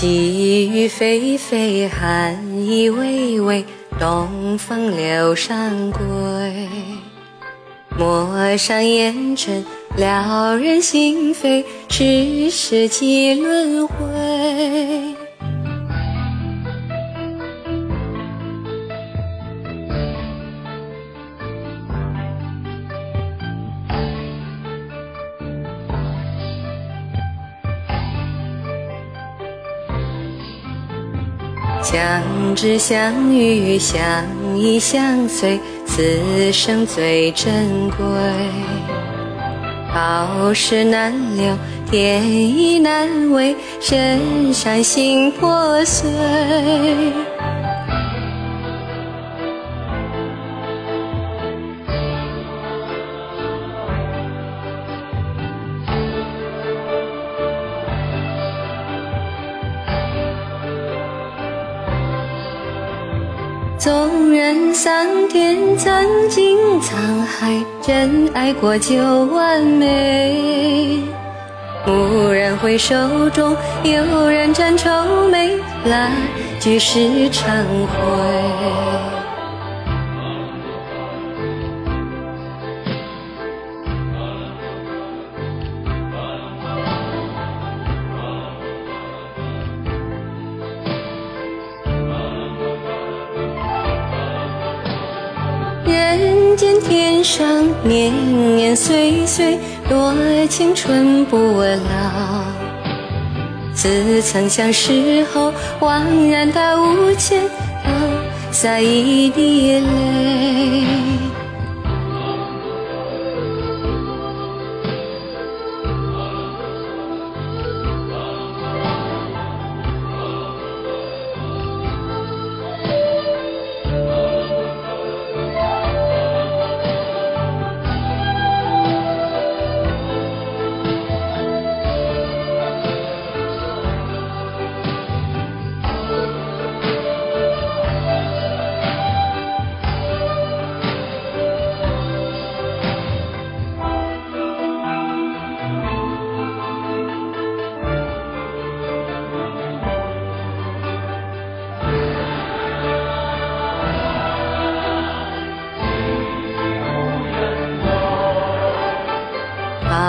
细雨霏霏，寒意微微，东风柳上归。陌上烟尘，撩人心扉，世事几轮回。相知相遇，相依相随，此生最珍贵。好事难留，天意难违，身上心破碎。纵然桑田曾经沧海，真爱过就完美。蓦然回首中，有人沾愁眉，来俱是忏悔。见天上，年年岁岁，多青春不老。自曾相识后，恍然大悟间，又洒一滴泪。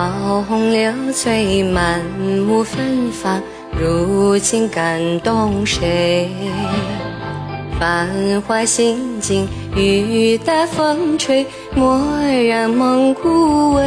桃红柳翠，满目芬芳，如今感动谁？繁华心境，雨打风吹，蓦然梦枯萎。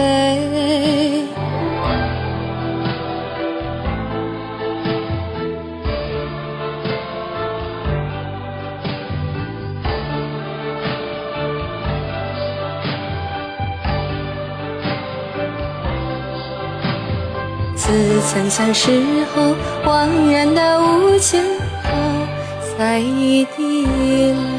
似曾相识后，恍然大悟前，后洒一滴泪。